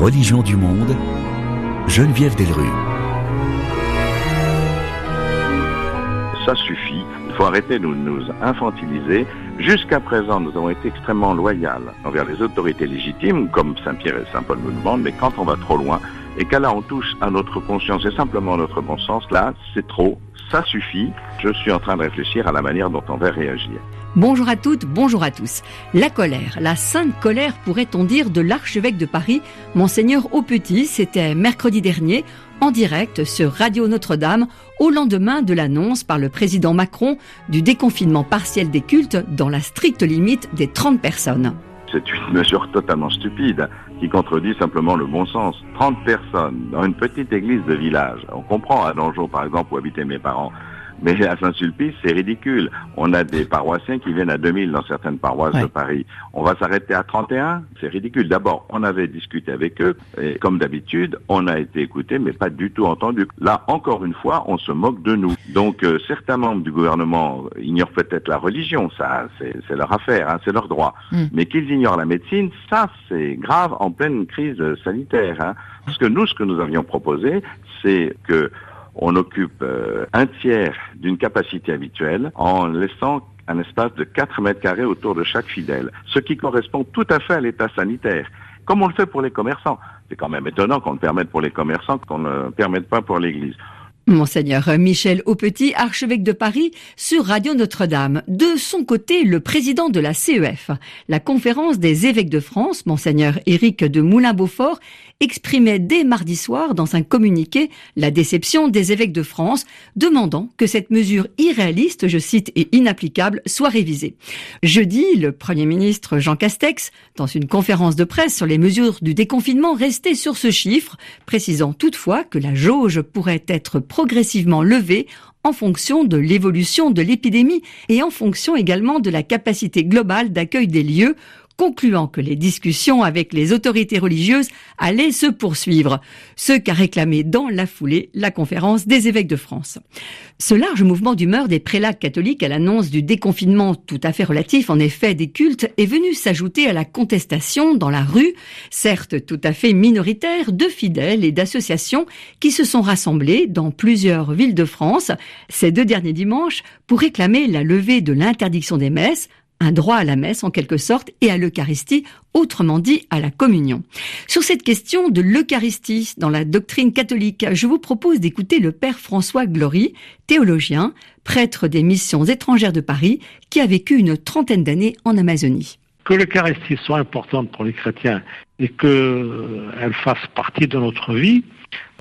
Religion du monde, Geneviève Delru. Ça suffit. Il faut arrêter de nous infantiliser. Jusqu'à présent, nous avons été extrêmement loyaux envers les autorités légitimes, comme Saint-Pierre et Saint-Paul nous demandent, mais quand on va trop loin, et qu'à là on touche à notre conscience et simplement à notre bon sens, là, c'est trop, ça suffit. Je suis en train de réfléchir à la manière dont on va réagir. Bonjour à toutes, bonjour à tous. La colère, la sainte colère pourrait-on dire de l'archevêque de Paris, monseigneur Aupetit, c'était mercredi dernier en direct sur Radio Notre-Dame au lendemain de l'annonce par le président Macron du déconfinement partiel des cultes dans la stricte limite des 30 personnes. C'est une mesure totalement stupide qui contredit simplement le bon sens. 30 personnes dans une petite église de village. On comprend à Dangeau, par exemple, où habitaient mes parents. Mais à Saint-Sulpice, c'est ridicule. On a des paroissiens qui viennent à 2000 dans certaines paroisses de Paris. On va s'arrêter à 31 C'est ridicule. D'abord, on avait discuté avec eux, et comme d'habitude, on a été écouté, mais pas du tout entendu. Là, encore une fois, on se moque de nous. Donc, euh, certains membres du gouvernement ignorent peut-être la religion, ça, c'est leur affaire, hein, c'est leur droit. Hmm. Mais qu'ils ignorent la médecine, ça, c'est grave en pleine crise sanitaire. Hein. Parce que nous, ce que nous avions proposé, c'est que on occupe euh, un tiers d'une capacité habituelle en laissant un espace de 4 mètres carrés autour de chaque fidèle, ce qui correspond tout à fait à l'état sanitaire, comme on le fait pour les commerçants. C'est quand même étonnant qu'on le permette pour les commerçants, qu'on ne le permette pas pour l'Église. Monseigneur Michel Aupetit, archevêque de Paris, sur Radio Notre-Dame. De son côté, le président de la CEF, la conférence des évêques de France, Monseigneur Éric de Moulin-Beaufort, exprimait dès mardi soir dans un communiqué la déception des évêques de France, demandant que cette mesure irréaliste, je cite, et inapplicable soit révisée. Jeudi, le Premier ministre Jean Castex, dans une conférence de presse sur les mesures du déconfinement, restait sur ce chiffre, précisant toutefois que la jauge pourrait être progressivement levée en fonction de l'évolution de l'épidémie et en fonction également de la capacité globale d'accueil des lieux concluant que les discussions avec les autorités religieuses allaient se poursuivre, ce qu'a réclamé dans la foulée la conférence des évêques de France. Ce large mouvement d'humeur des prélats catholiques à l'annonce du déconfinement tout à fait relatif en effet des cultes est venu s'ajouter à la contestation dans la rue, certes tout à fait minoritaire, de fidèles et d'associations qui se sont rassemblés dans plusieurs villes de France ces deux derniers dimanches pour réclamer la levée de l'interdiction des messes, un droit à la messe en quelque sorte et à l'Eucharistie, autrement dit à la communion. Sur cette question de l'Eucharistie dans la doctrine catholique, je vous propose d'écouter le Père François Glory, théologien, prêtre des missions étrangères de Paris, qui a vécu une trentaine d'années en Amazonie. Que l'Eucharistie soit importante pour les chrétiens et qu'elle fasse partie de notre vie,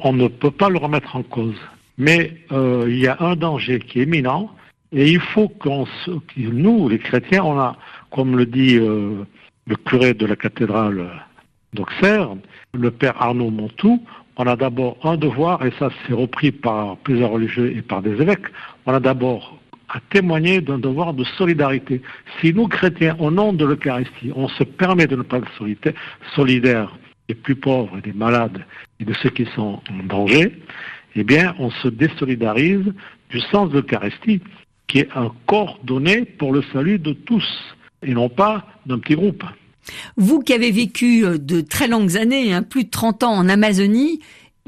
on ne peut pas le remettre en cause. Mais euh, il y a un danger qui est éminent, et il faut qu'on, nous, les chrétiens, on a, comme le dit euh, le curé de la cathédrale d'Auxerre, le père Arnaud Montou, on a d'abord un devoir, et ça c'est repris par plusieurs religieux et par des évêques, on a d'abord à témoigner d'un devoir de solidarité. Si nous, chrétiens, au nom de l'Eucharistie, on se permet de ne pas être solidaires des plus pauvres des malades et de ceux qui sont en danger, eh bien, on se désolidarise du sens de l'Eucharistie qui est un corps donné pour le salut de tous, et non pas d'un petit groupe. Vous qui avez vécu euh, de très longues années, hein, plus de 30 ans en Amazonie,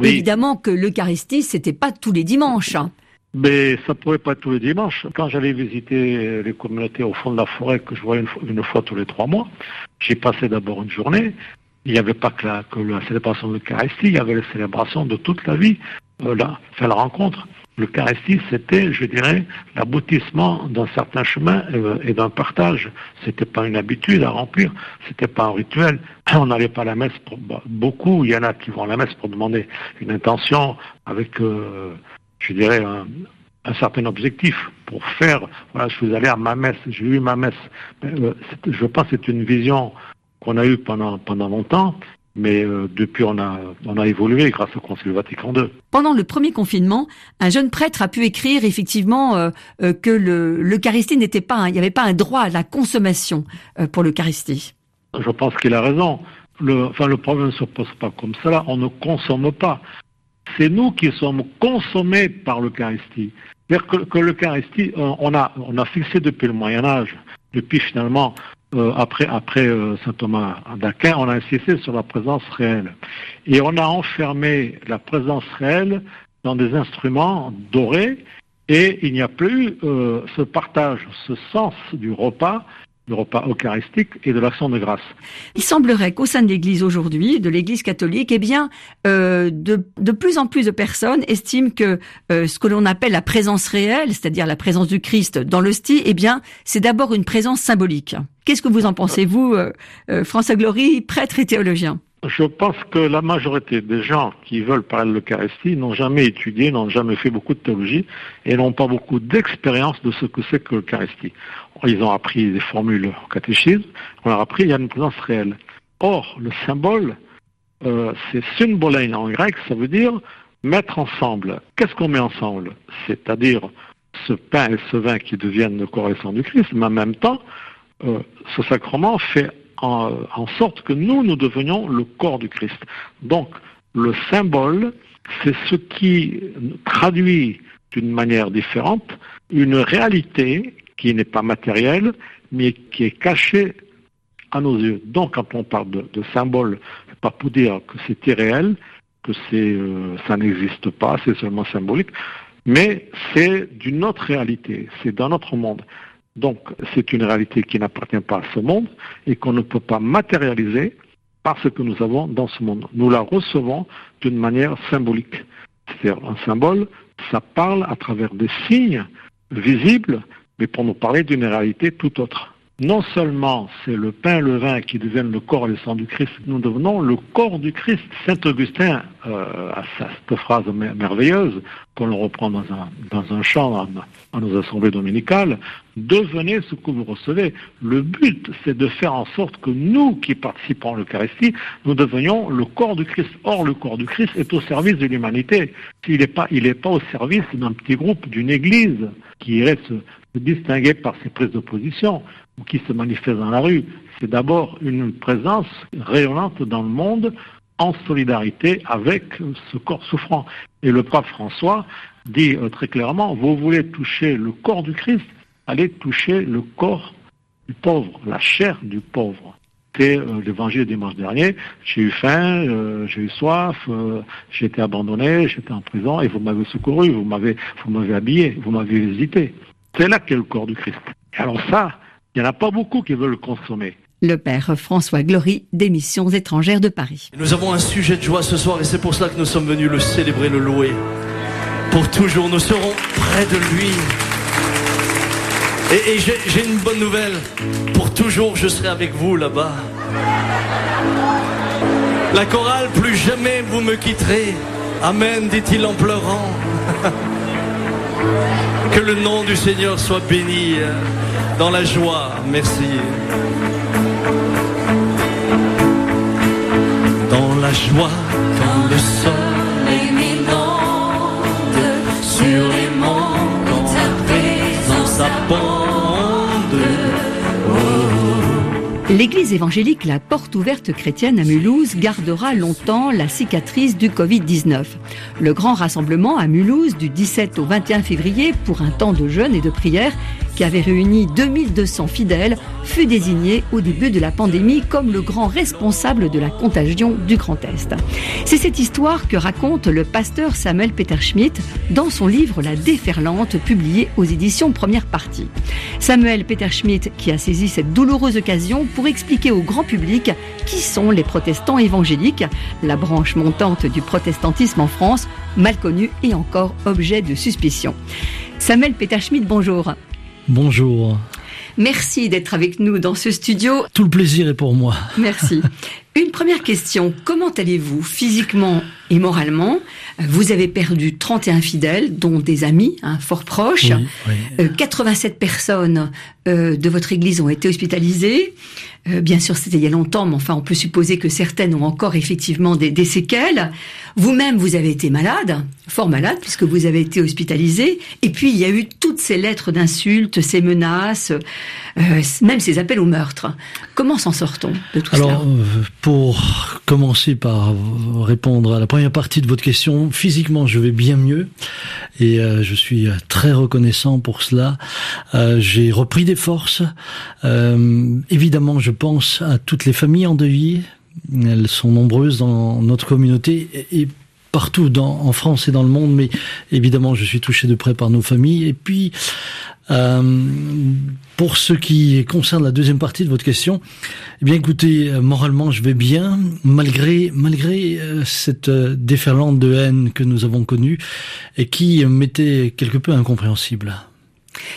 évidemment que l'Eucharistie, c'était pas tous les dimanches. Hein. Mais ça pouvait pas être tous les dimanches. Quand j'allais visiter les communautés au fond de la forêt, que je voyais une fois, tous les trois mois, j'ai passé d'abord une journée. Il n'y avait pas que la, que la célébration de l'Eucharistie, il y avait la célébration de toute la vie, euh, là, faire la rencontre. L'Eucharistie, c'était, je dirais, l'aboutissement d'un certain chemin euh, et d'un partage. C'était pas une habitude à remplir, c'était pas un rituel. On n'allait pas à la messe pour bah, beaucoup. Il y en a qui vont à la messe pour demander une intention avec, euh, je dirais, un, certain objectif pour faire. Voilà, je suis allé à ma messe, j'ai eu ma messe. Euh, je pense que c'est une vision qu'on a eue pendant pendant longtemps mais euh, depuis on a, on a évolué grâce au Concile Vatican II. Pendant le premier confinement, un jeune prêtre a pu écrire effectivement euh, euh, que l'Eucharistie n'était pas, il n'y avait pas un droit à la consommation pour l'Eucharistie. Je pense qu'il a raison. Le, enfin, le problème ne se pose pas comme cela. On ne consomme pas. C'est nous qui sommes consommés par l'Eucharistie. C'est-à-dire que, que l'Eucharistie, on a, on a fixé depuis le Moyen Âge, depuis finalement euh, après, après euh, saint Thomas d'Aquin, on a insisté sur la présence réelle. Et on a enfermé la présence réelle dans des instruments dorés et il n'y a plus euh, ce partage, ce sens du repas du repas eucharistique et de l'action de grâce. Il semblerait qu'au sein de l'Église aujourd'hui, de l'Église catholique, eh bien, euh, de, de, plus en plus de personnes estiment que euh, ce que l'on appelle la présence réelle, c'est-à-dire la présence du Christ dans l'hostie, eh bien, c'est d'abord une présence symbolique. Qu'est-ce que vous en pensez, vous, euh, François Glory, prêtre et théologien je pense que la majorité des gens qui veulent parler de l'Eucharistie n'ont jamais étudié, n'ont jamais fait beaucoup de théologie et n'ont pas beaucoup d'expérience de ce que c'est que l'Eucharistie. Ils ont appris des formules au catéchisme, on leur a appris il y a une présence réelle. Or, le symbole, euh, c'est symbolein en grec, ça veut dire mettre ensemble. Qu'est-ce qu'on met ensemble? C'est-à-dire ce pain et ce vin qui deviennent le corps et le sang du Christ, mais en même temps, euh, ce sacrement fait en, sorte que nous, nous devenions le corps du Christ. Donc, le symbole, c'est ce qui traduit d'une manière différente une réalité qui n'est pas matérielle, mais qui est cachée à nos yeux. Donc, quand on parle de, symbole, c'est pas pour dire que c'est irréel, que euh, ça n'existe pas, c'est seulement symbolique, mais c'est d'une autre réalité, c'est dans notre monde. Donc c'est une réalité qui n'appartient pas à ce monde et qu'on ne peut pas matérialiser parce que nous avons dans ce monde. Nous la recevons d'une manière symbolique. C'est-à-dire un symbole, ça parle à travers des signes visibles, mais pour nous parler d'une réalité tout autre non seulement c'est le pain le vin qui deviennent le corps et le sang du Christ, nous devenons le corps du Christ. Saint Augustin euh, a cette phrase merveilleuse qu'on reprend dans un, dans un chant dans, nos assemblées dominicales, devenez ce que vous recevez. Le but, c'est de faire en sorte que nous qui participons à l'Eucharistie, nous devenions le corps du Christ. Or, le corps du Christ est au service de l'humanité. Il n'est pas, pas au service d'un petit groupe, d'une église qui irait se, se distinguer par ses prises de position ou qui se manifeste dans la rue. C'est d'abord une présence rayonnante dans le monde en solidarité avec ce corps souffrant. Et le pape François dit euh, très clairement, vous voulez toucher le corps du Christ, allez toucher le corps du pauvre, la chair du pauvre. C'est euh, l'évangile dimanche dernier. J'ai eu faim, euh, j'ai eu soif, j'ai été abandonné, j'étais en prison et vous m'avez secouru, vous m'avez, habillé, vous m'avez visité. C'est là qu'est le corps du Christ. Alors ça, il n'y en a pas beaucoup qui veulent le consommer. Le père François Glory des missions étrangères de Paris. Nous avons un sujet de joie ce soir et c'est pour cela que nous sommes venus le célébrer, le louer. Pour toujours, nous serons près de lui. Et, j'ai une bonne nouvelle. Pour toujours, je serai avec vous là-bas. La chorale, plus jamais vous me quitterez. Amen, dit-il en pleurant. Que le nom du Seigneur soit béni dans la joie. Merci. Dans la joie, quand le soleil m'inonde sur les monts, quand ta présence abonde. L'église évangélique La Porte Ouverte Chrétienne à Mulhouse gardera longtemps la cicatrice du Covid-19. Le grand rassemblement à Mulhouse du 17 au 21 février pour un temps de jeûne et de prière qui avait réuni 2200 fidèles, fut désigné au début de la pandémie comme le grand responsable de la contagion du Grand Est. C'est cette histoire que raconte le pasteur Samuel Peter Schmidt dans son livre La déferlante, publié aux éditions Première Partie. Samuel Peter Schmidt qui a saisi cette douloureuse occasion pour expliquer au grand public qui sont les protestants évangéliques, la branche montante du protestantisme en France, mal connue et encore objet de suspicion. Samuel Peter Schmidt, bonjour. Bonjour. Merci d'être avec nous dans ce studio. Tout le plaisir est pour moi. Merci. Une première question. Comment allez-vous physiquement et moralement? Vous avez perdu 31 fidèles, dont des amis hein, fort proches. 87 euh, personnes euh, de votre église ont été hospitalisées. Euh, bien sûr, c'était il y a longtemps, mais enfin, on peut supposer que certaines ont encore effectivement des, des séquelles. Vous-même, vous avez été malade, fort malade, puisque vous avez été hospitalisé. Et puis, il y a eu toutes ces lettres d'insultes, ces menaces, euh, même ces appels au meurtre. Comment s'en sort-on de tout Alors, cela pour commencer par répondre à la première partie de votre question, physiquement je vais bien mieux et euh, je suis très reconnaissant pour cela. Euh, j'ai repris des forces. Euh, évidemment, je pense à toutes les familles endeuillées. Elles sont nombreuses dans notre communauté et, partout en France et dans le monde, mais évidemment, je suis touché de près par nos familles. Et puis, euh, pour ce qui concerne la deuxième partie de votre question, eh bien, écoutez, euh, moralement, je vais bien, malgré malgré euh, cette déferlante de haine que nous avons connue et qui m'était quelque peu incompréhensible.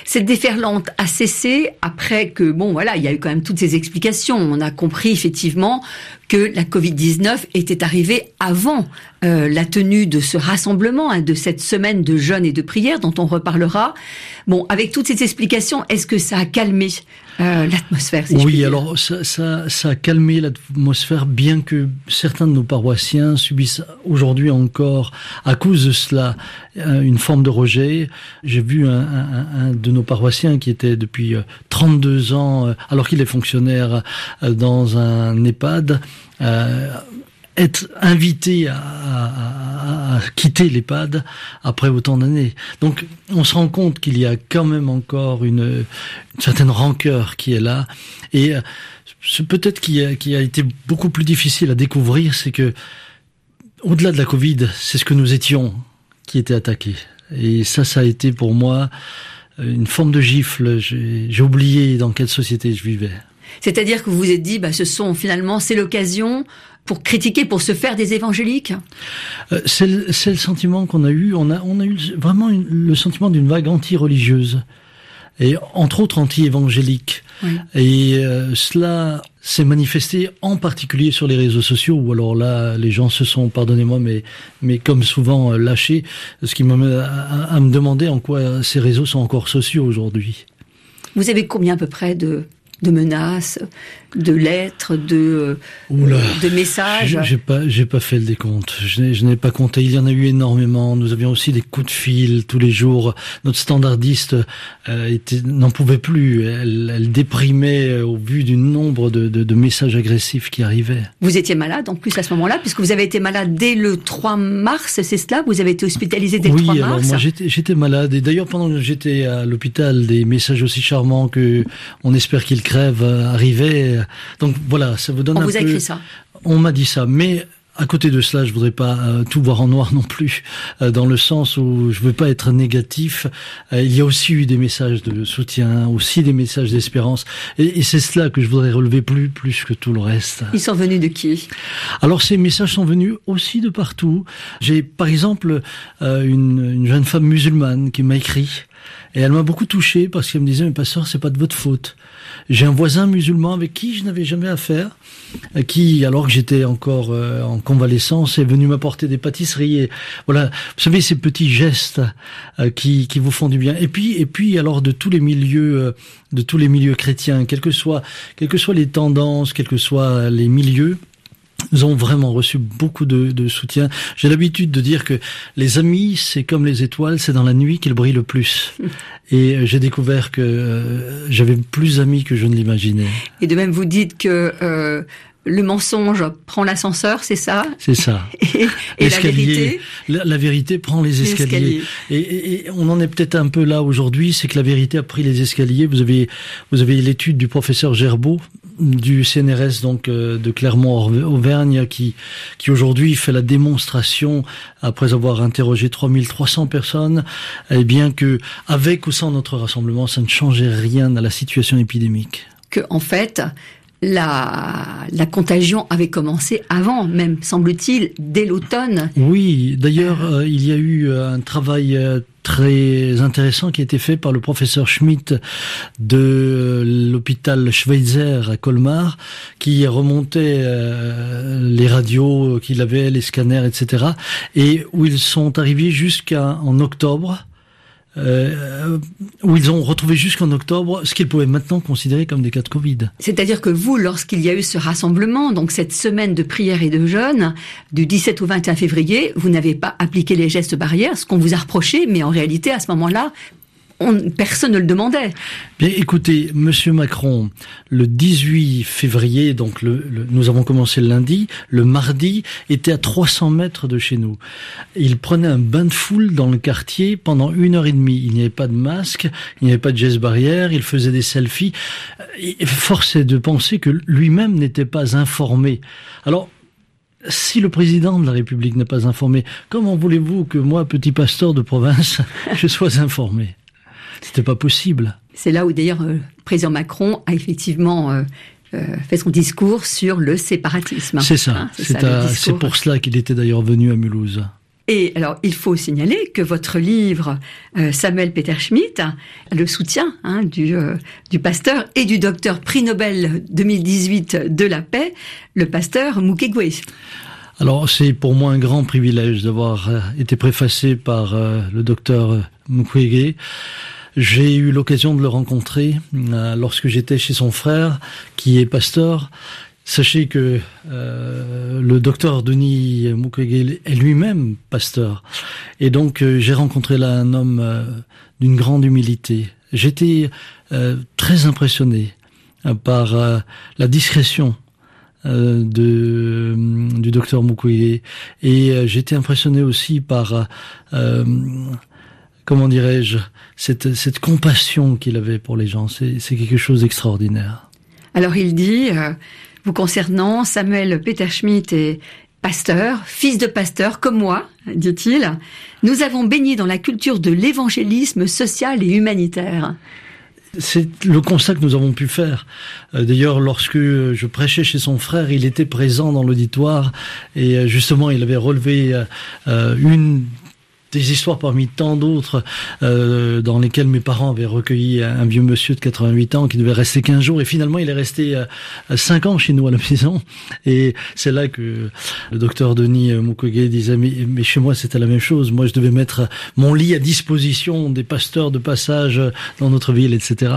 Cette déferlante a cessé après que, bon, voilà, il y a eu quand même toutes ces explications. On a compris effectivement que la Covid-19 était arrivée avant euh, la tenue de ce rassemblement, hein, de cette semaine de jeûne et de prière dont on reparlera. Bon, avec toutes ces explications, est-ce que ça a calmé euh, l'atmosphère Oui, alors ça, ça, ça, a calmé l'atmosphère, bien que certains de nos paroissiens subissent aujourd'hui encore, à cause de cela, euh, une forme de rejet. J'ai vu un, un, un, de nos paroissiens qui était depuis 32 ans, alors qu'il est fonctionnaire dans un EHPAD, euh, être invité à, à, à quitter l'EHPAD après autant d'années. Donc on se rend compte qu'il y a quand même encore une, une certaine rancœur qui est là. Et euh, ce peut-être qui a, qui a été beaucoup plus difficile à découvrir, c'est que au-delà de la Covid, c'est ce que nous étions qui était attaqué. Et ça, ça a été pour moi une forme de gifle. J'ai oublié dans quelle société je vivais. C'est-à-dire que vous vous êtes dit, bah, ce sont finalement, c'est l'occasion pour critiquer, pour se faire des évangéliques? Euh, C'est le, le, sentiment qu'on a eu. On a, on a eu vraiment une, le sentiment d'une vague anti-religieuse. Et entre autres anti-évangélique. Oui. Et euh, cela s'est manifesté en particulier sur les réseaux sociaux, où alors là, les gens se sont, pardonnez-moi, mais, mais comme souvent euh, lâchés, ce qui m'amène à, à, me demander en quoi ces réseaux sont encore sociaux aujourd'hui. Vous avez combien à peu près de de menaces, de lettres, de, Oula, de messages. J'ai pas, j'ai pas fait le décompte. Je n'ai pas compté. Il y en a eu énormément. Nous avions aussi des coups de fil tous les jours. Notre standardiste euh, n'en pouvait plus. Elle, elle, déprimait au vu du nombre de, de, de, messages agressifs qui arrivaient. Vous étiez malade en plus à ce moment-là, puisque vous avez été malade dès le 3 mars, c'est cela? Vous avez été hospitalisé dès oui, le 3 mars alors moi j'étais malade. Et d'ailleurs, pendant que j'étais à l'hôpital, des messages aussi charmants que on espère qu'ils crèvent euh, arrivaient. Donc voilà, ça vous donne on un vous peu. a écrit ça. On m'a dit ça, mais à côté de cela, je voudrais pas euh, tout voir en noir non plus, euh, dans le sens où je veux pas être négatif. Euh, il y a aussi eu des messages de soutien, aussi des messages d'espérance, et, et c'est cela que je voudrais relever plus plus que tout le reste. Ils sont venus de qui? Alors ces messages sont venus aussi de partout. J'ai par exemple une, une jeune femme musulmane qui m'a écrit. Et elle m'a beaucoup touché parce qu'elle me disait, mais pasteur, c'est pas de votre faute. J'ai un voisin musulman avec qui je n'avais jamais affaire, qui, alors que j'étais encore euh, en convalescence, est venu m'apporter des pâtisseries. Et voilà, vous savez ces petits gestes euh, qui, qui vous font du bien. Et puis, et puis, alors de tous les milieux, euh, de tous les milieux chrétiens, quels que soient, quelles que soient les tendances, quels que soient les milieux. Nous avons vraiment reçu beaucoup de, de soutien. J'ai l'habitude de dire que les amis, c'est comme les étoiles, c'est dans la nuit qu'ils brillent le plus. Et j'ai découvert que euh, j'avais plus d'amis que je ne l'imaginais. Et de même, vous dites que euh, le mensonge prend l'ascenseur, c'est ça? C'est ça. Et, et la vérité? La, la, vérité prend les escaliers. Et, et, et, on en est peut-être un peu là aujourd'hui, c'est que la vérité a pris les escaliers. Vous avez, vous avez l'étude du professeur Gerbeau du CNRS donc euh, de Clermont-Auvergne qui qui aujourd'hui fait la démonstration après avoir interrogé 3300 personnes. Eh bien que avec ou sans notre rassemblement ça ne changeait rien à la situation épidémique. Que en fait la, contagion avait commencé avant, même semble-t-il, dès l'automne. Oui, d'ailleurs, euh, il y a eu un travail euh, très intéressant qui a été fait par le professeur Schmidt de l'hôpital Schweitzer à Colmar, qui remontait euh, les radios qu'il avait, les scanners, etc., et où ils sont arrivés jusqu'en octobre euh, où ils ont retrouvé jusqu'en octobre ce qu'ils pouvaient maintenant considérer comme des cas de Covid. C'est-à-dire que vous, lorsqu'il y a eu ce rassemblement, donc cette semaine de prière et de jeûne, du 17 au 21 février, vous n'avez pas appliqué les gestes barrières, ce qu'on vous a reproché, mais en réalité, à ce moment-là, personne ne le demandait. Bien, écoutez, Monsieur Macron, le 18 février, donc nous avons commencé le lundi, le mardi était à 300 mètres de chez nous. Il prenait un bain de foule dans le quartier pendant une heure et demie. Il n'y avait pas de masque, il n'y avait pas de geste barrière, il faisait des selfies. Et force est de penser que lui-même n'était pas informé. Alors, si le président de la République n'est pas informé, comment voulez-vous que moi, petit pasteur de province, je sois informé? C'était pas possible. C'est là où d'ailleurs euh, le président Macron a effectivement euh, euh, fait son discours sur le séparatisme. C'est ça. Hein, c'est pour cela qu'il était d'ailleurs venu à Mulhouse. Et alors, il faut signaler que votre livre, Samuel Peter Schmidt, le soutien hein, du, du pasteur et du docteur prix Nobel 2018 de la paix, le pasteur Mukwege. Alors c'est pour moi un grand privilège d'avoir été préfacé par euh, le docteur Mukwege. J'ai eu l'occasion de le rencontrer euh, lorsque j'étais chez son frère, qui est pasteur. Sachez que le docteur Denis Mukwege est lui-même pasteur. Et donc j'ai rencontré là un homme d'une grande humilité. J'étais très impressionné par la discrétion euh, de, du docteur Mukwege. Et euh, j'étais impressionné aussi par, euh, comment dirais-je, cette, cette compassion qu'il avait pour les gens. C'est quelque chose d'extraordinaire. Alors il dit, vous concernant, Samuel Peter Schmidt est pasteur, fils de pasteur comme moi, dit-il. Nous avons baigné dans la culture de l'évangélisme social et humanitaire. C'est le constat que nous avons pu faire. Euh, d'ailleurs, lorsque je prêchais chez son frère, il était présent dans l'auditoire et euh, justement, il avait relevé euh, une des histoires parmi tant d'autres euh, dans lesquelles mes parents avaient recueilli un vieux monsieur de 88 ans qui devait rester 15 jours. Et finalement il est resté euh, 5 ans chez nous à la maison. Et c'est là que le docteur Denis Mukwege disait mais, mais chez moi c'était la même chose. Moi je devais mettre mon lit à disposition des pasteurs de passage dans notre ville etc.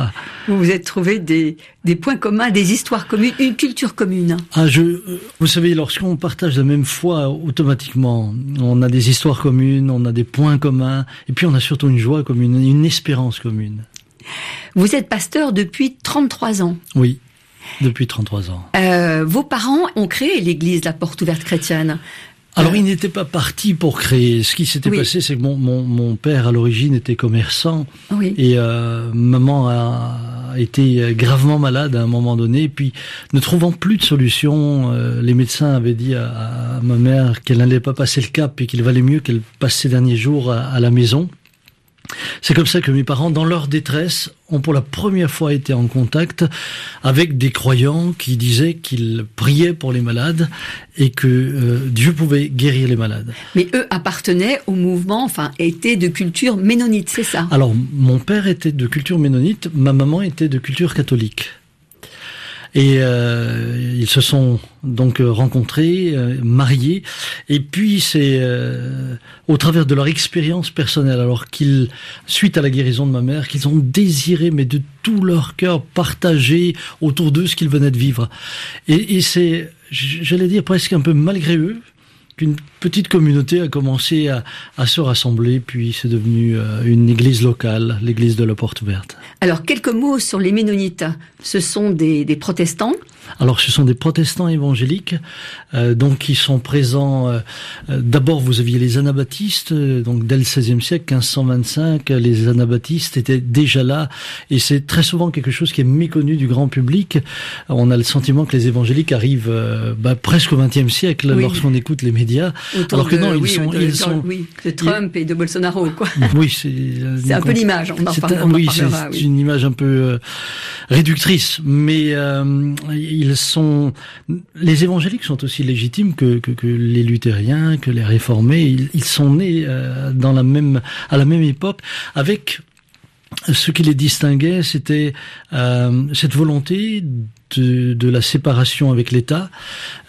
Vous vous êtes trouvé des, des points communs des histoires communes une culture commune. Ah je vous savez lorsqu'on partage la même foi automatiquement on a des histoires communes on a des points communs, et puis on a surtout une joie commune, une espérance commune. Vous êtes pasteur depuis 33 ans. Oui, depuis 33 ans. Euh, vos parents ont créé l'église La Porte Ouverte Chrétienne. Alors, ils n'étaient pas partis pour créer. Ce qui s'était passé, c'est que mon, mon, mon, père, à l'origine, était commerçant. Oui. Et euh, maman a été gravement malade à un moment donné. Puis, ne trouvant plus de solution, euh, les médecins avaient dit à, ma mère qu'elle n'allait pas passer le cap et qu'il valait mieux qu'elle passe ses derniers jours à la maison. C'est comme ça que mes parents, dans leur détresse, ont pour la première fois été en contact avec des croyants qui disaient qu'ils priaient pour les malades et que euh, Dieu pouvait guérir les malades. Mais eux appartenaient au mouvement, enfin, étaient de culture ménonite, c'est ça? Alors, mon père était de culture ménonite, ma maman était de culture catholique. Et euh, ils se sont donc rencontrés, euh, mariés, et puis c'est euh, au travers de leur expérience personnelle, alors qu'ils, suite à la guérison de ma mère, qu'ils ont désiré, mais de tout leur cœur, partager autour d'eux ce qu'ils venaient de vivre. Et, et c'est, j'allais dire presque un peu malgré eux, qu'une petite communauté a commencé à, à se rassembler, puis c'est devenu euh, une église locale, l'église de la Porte Verte. Alors, quelques mots sur les Ménonites. Ce sont des, des protestants? Alors ce sont des protestants évangéliques, euh, donc qui sont présents. Euh, euh, d'abord, vous aviez les anabaptistes, donc dès le XVIe siècle, 1525, les anabaptistes étaient déjà là, et c'est très souvent quelque chose qui est méconnu du grand public. On a le sentiment que les évangéliques arrivent bah, presque au XXe siècle lorsqu'on écoute les médias, alors que non, ils sont, de, ils sont, oui, de Trump et de Bolsonaro, quoi. Oui, c'est un peu l'image. On en, oui, c'est une image un peu réductrice, mais ils sont, les évangéliques sont aussi légitimes que, que, les luthériens, que les réformés. Ils, sont nés euh, dans la même, à la même époque, avec ce qui les distinguait, c'était euh, cette volonté de, la séparation avec l'État.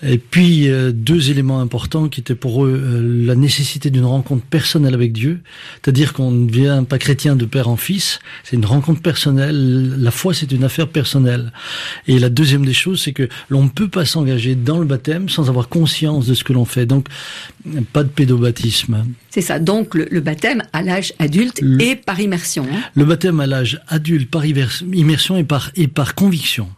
Et puis euh, deux éléments importants qui étaient pour eux euh, la nécessité d'une rencontre personnelle avec Dieu, c'est-à-dire qu'on ne devient pas chrétien de père en fils, c'est une rencontre personnelle. La foi, c'est une affaire personnelle. Et la deuxième des choses, c'est que l'on ne peut pas s'engager dans le baptême sans avoir conscience de ce que l'on fait. Donc, pas de pédobaptisme. C'est ça. Donc, le, baptême à l'âge adulte et par immersion. Hein. Le baptême à l'âge adulte par immersion et par, et par conviction.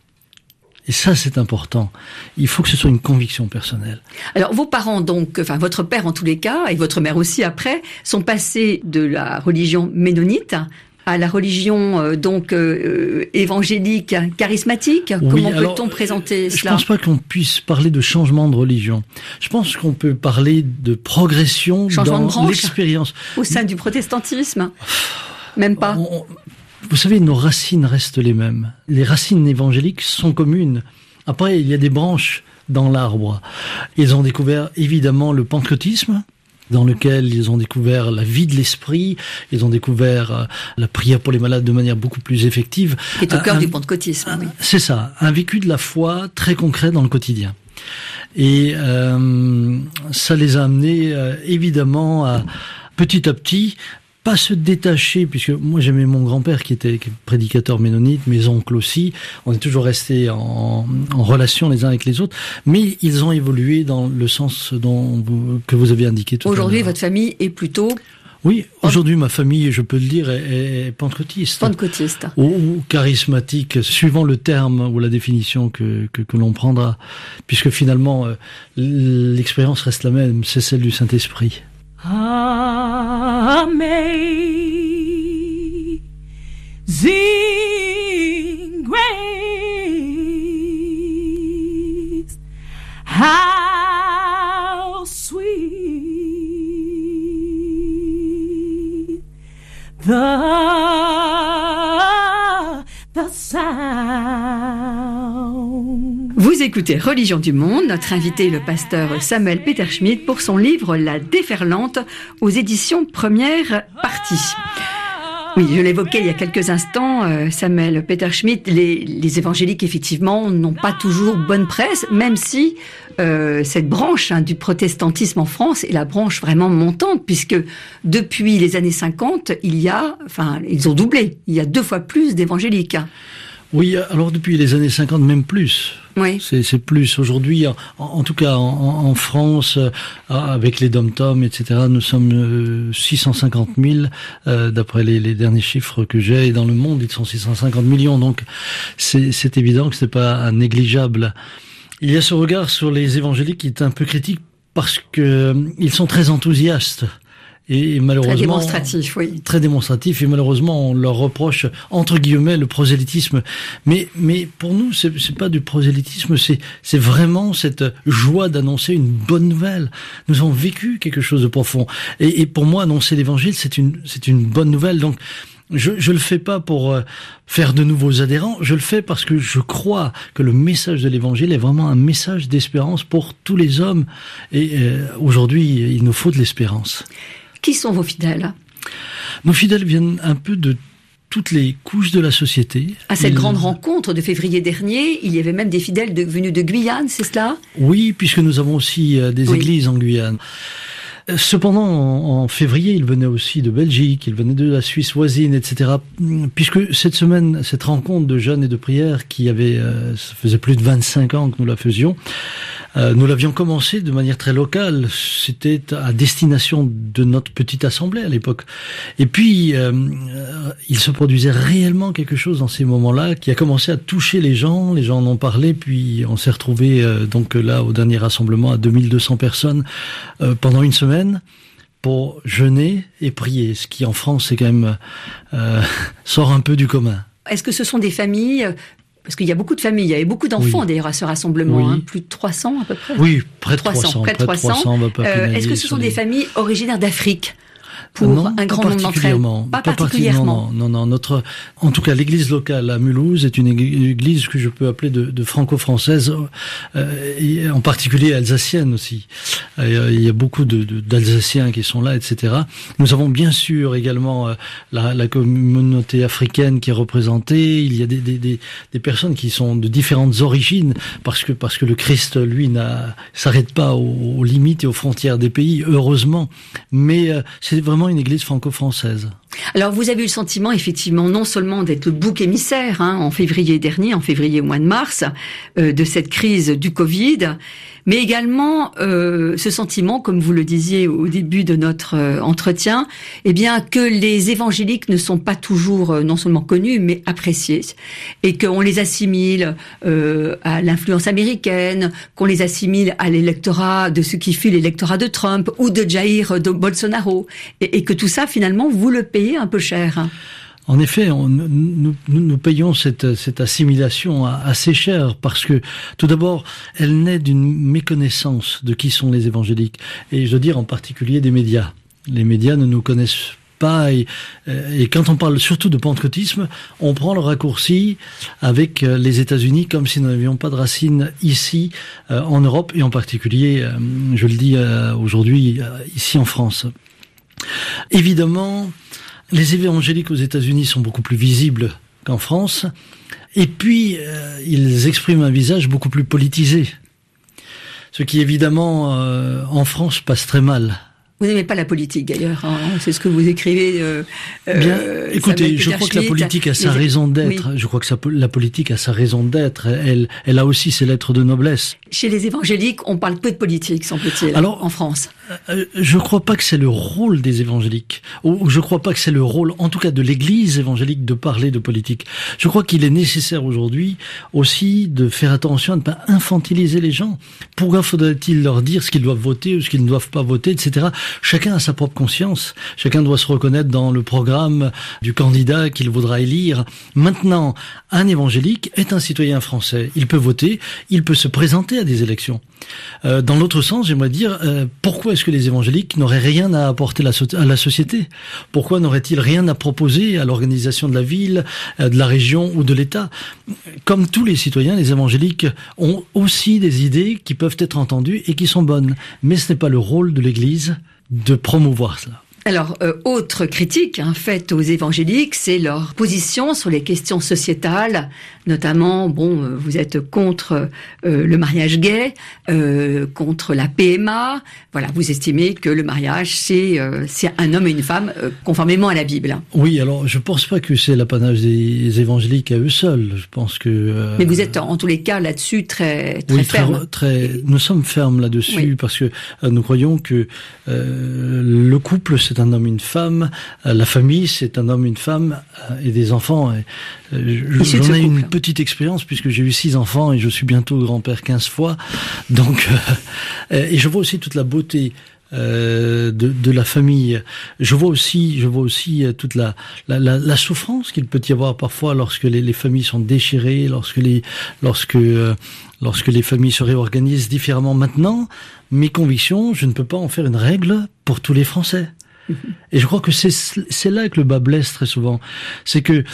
Et ça, c'est important. Il faut que ce soit une conviction personnelle. Alors, vos parents, donc, enfin, votre père en tous les cas, et votre mère aussi après, sont passés de la religion ménonite à la religion euh, donc euh, évangélique charismatique Comment peut-on présenter cela Je pense pas qu'on puisse parler de changement de religion. Je pense qu'on peut parler de progression dans l'expérience au sein du protestantisme? Même pas? Vous savez, nos racines restent les mêmes. Les racines évangéliques sont communes. Après, il y a des branches dans l'arbre. Ils ont découvert évidemment le pentecôtisme, dans lequel ils ont découvert la vie de l'esprit, ils ont découvert euh, la prière pour les malades de manière beaucoup plus effective. Qui est au cœur du pentecôtisme, oui. C'est ça, un vécu de la foi très concret dans le quotidien. Et euh, ça les a amenés euh, évidemment à petit à petit pas se détacher, puisque moi j'aimais mon grand-père qui était prédicateur ménonite, mes oncles aussi, on est toujours restés en, en, relation les uns avec les autres, mais ils ont évolué dans le sens dont que vous avez indiqué tout à l'heure. Aujourd'hui, votre famille est plutôt oui, aujourd'hui ma famille, je peux le dire, est, est pentecôtiste. Pentecôtiste. Ou, charismatique, suivant le terme ou la définition que, que, que l'on prendra, puisque finalement euh, l'expérience reste la même, c'est celle du Saint-Esprit. Amazing grace, how sweet the, Écoutez Religion du Monde, notre invité le pasteur Samuel Peter Schmidt pour son livre La déferlante aux éditions Première Partie. Oui, je l'évoquais il y a quelques instants, euh, Samuel Peter Schmidt, les, évangéliques effectivement n'ont pas toujours bonne presse, même si euh, cette branche hein, du protestantisme en France est la branche vraiment montante, puisque depuis les années 50, il y a, enfin, ils ont doublé, il y a deux fois plus d'évangéliques. Oui, alors depuis les années 50, même plus. Oui. C'est plus. Aujourd'hui, en, tout cas en, France, euh, avec les dom-tom, etc., nous sommes 650 euh, 000, euh, d'après les, les, derniers chiffres que j'ai. Et dans le monde, ils sont 650 millions. Donc, c'est évident que c'est pas négligeable. Il y a ce regard sur les évangéliques qui est un peu critique parce que ils sont très enthousiastes. Et, malheureusement, très démonstratif, oui. Très démonstratif. Et malheureusement, on leur reproche entre guillemets le prosélytisme. Mais mais pour nous, c'est c'est pas du prosélytisme. C'est c'est vraiment cette joie d'annoncer une bonne nouvelle. Nous avons vécu quelque chose de profond. Et, et pour moi, annoncer l'Évangile, c'est une c'est une bonne nouvelle. Donc je je le fais pas pour euh, faire de nouveaux adhérents. Je le fais parce que je crois que le message de l'Évangile est vraiment un message d'espérance pour tous les hommes. Et euh, aujourd'hui, il nous faut de l'espérance. Qui sont vos fidèles? Nos fidèles viennent un peu de toutes les couches de la société. À cette grande rencontre de février dernier, il y avait même des fidèles venus de Guyane, c'est cela? Oui, puisque nous avons aussi euh, des églises en Guyane. Cependant, en, février, il venait aussi de Belgique, il venait de la Suisse voisine, etc. Puisque cette semaine, cette rencontre de jeunes et de prières qui avait, euh, ça faisait plus de 25 ans que nous la faisions, euh, nous l'avions commencé de manière très locale. C'était à destination de notre petite assemblée à l'époque. Et puis, euh, il se produisait réellement quelque chose dans ces moments-là qui a commencé à toucher les gens. Les gens en ont parlé, puis on s'est retrouvé donc là au dernier rassemblement à 2200 personnes pendant une semaine pour jeûner et prier, ce qui en France, est quand même euh, sort un peu du commun. Est-ce que ce sont des familles parce qu'il y a beaucoup de familles, il y avait beaucoup d'enfants d'ailleurs à ce rassemblement, hein, plus de 300 à peu près. Oui, près de 300. près de 300. Euh, est-ce que ce sont des familles originaires d'Afrique? Pour un grand nombre d'entre elles Pas, particulièrement. Non, non, Notre, en tout cas, l'église locale à Mulhouse est une église que je peux appeler de, de franco-française, euh, et en particulier alsacienne aussi. Euh, il y a beaucoup d'Alsaciens de, qui sont là, etc. Nous avons bien sûr également euh, la, la, communauté africaine qui est représentée. Il y a des, des, des, des, personnes qui sont de différentes origines parce que parce que le Christ, lui, n'a s'arrête pas aux, aux, limites et aux frontières des pays, heureusement. Mais euh, c'est vraiment une église franco-française. Alors vous avez eu le sentiment effectivement non seulement d'être le bouc émissaire hein, en février dernier, en février au mois de mars, euh, de cette crise du Covid, mais également euh, ce sentiment, comme vous le disiez au début de notre euh, entretien, eh bien que les évangéliques ne sont pas toujours euh, non seulement connus mais appréciés, et qu'on les assimile euh, à l'influence américaine, qu'on les assimile à l'électorat de ce qui fut l'électorat de Trump ou de Jair Bolsonaro, et que tout ça finalement vous le payez un peu cher. En effet, nous, payons cette, assimilation assez cher parce que, tout d'abord, elle naît d'une méconnaissance de qui sont les évangéliques, et je veux dire en particulier des médias. Les médias ne nous connaissent pas, et, et quand on parle surtout de pentecôtisme, on prend le raccourci avec euh, les États-Unis comme si nous n'avions pas de racines ici, euh, en Europe, et en particulier, euh, je le dis aujourd'hui, ici en France. Évidemment, les évangéliques aux États-Unis sont beaucoup plus visibles qu'en France, et puis euh, ils expriment un visage beaucoup plus politisé, ce qui évidemment euh, en France passe très mal. Vous n'aimez pas la politique d'ailleurs, hein, c'est ce que vous écrivez. Euh, Bien, écoutez, je crois que la politique a sa raison d'être. Je crois que la politique a sa raison d'être. Elle, elle a aussi ses lettres de noblesse. Chez les évangéliques, on parle peu de politique, semble-t-il, en France. Euh, je ne crois pas que c'est le rôle des évangéliques, ou je ne crois pas que c'est le rôle, en tout cas de l'Église évangélique, de parler de politique. Je crois qu'il est nécessaire aujourd'hui aussi de faire attention à ne pas infantiliser les gens. Pourquoi faudrait-il leur dire ce qu'ils doivent voter ou ce qu'ils ne doivent pas voter, etc. Chacun a sa propre conscience. Chacun doit se reconnaître dans le programme du candidat qu'il voudra élire. Maintenant, un évangélique est un citoyen français. Il peut voter, il peut se présenter à des élections. Euh, dans l'autre sens, j'aimerais dire, euh, pourquoi que les évangéliques n'auraient rien à apporter à la société? Pourquoi n'auraient-ils rien à proposer à l'organisation de la ville, euh, de la région ou de l'État? Comme tous les citoyens, les évangéliques ont aussi des idées qui peuvent être entendues et qui sont bonnes. Mais ce n'est pas le rôle de l'Église de promouvoir cela. Alors, euh, autre critique hein, faite aux évangéliques, c'est leur position sur les questions sociétales, notamment, bon, euh, vous êtes contre euh, le mariage gay, contre la PMA. Voilà, vous estimez que le mariage, c'est un homme et une femme, conformément à la Bible. Oui, alors je pense pas que c'est l'apanage des évangéliques à eux seuls. Je pense que. Mais vous êtes en, tous les cas là-dessus très très oui, ferme. Très, très, nous sommes fermes là-dessus parce que nous croyons que le couple c'est un homme, une femme. Euh, la famille, c'est un homme, une femme euh, et des enfants. Euh, j'en ai une petite expérience puisque j'ai eu six enfants et je suis bientôt grand-père quinze fois. Donc, et je vois aussi toute la beauté de, de, la famille. Je vois aussi, je vois aussi toute la, la, la, souffrance qu'il peut y avoir parfois lorsque les, les, familles sont déchirées, lorsque les, lorsque, lorsque les familles se réorganisent différemment. Maintenant, mes convictions, je ne peux pas en faire une règle pour tous les Français. Et je crois que c'est là que le bas blesse très souvent. C'est que,